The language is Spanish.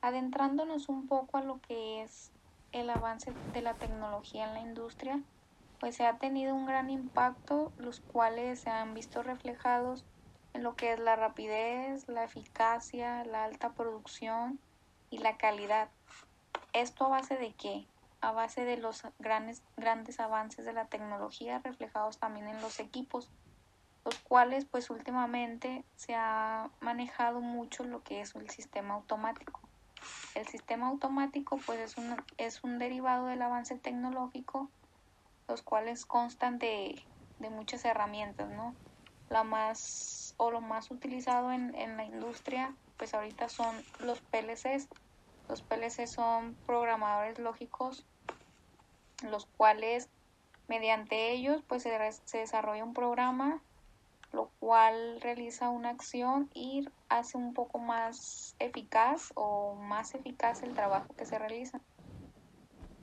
Adentrándonos un poco a lo que es el avance de la tecnología en la industria, pues se ha tenido un gran impacto, los cuales se han visto reflejados en lo que es la rapidez, la eficacia, la alta producción y la calidad. ¿Esto a base de qué? A base de los grandes, grandes avances de la tecnología reflejados también en los equipos, los cuales pues últimamente se ha manejado mucho lo que es el sistema automático. El sistema automático pues es un, es un derivado del avance tecnológico, los cuales constan de, de muchas herramientas, ¿no? La más o lo más utilizado en, en la industria pues ahorita son los PLCs. Los PLCs son programadores lógicos, los cuales mediante ellos pues se, se desarrolla un programa lo cual realiza una acción y hace un poco más eficaz o más eficaz el trabajo que se realiza.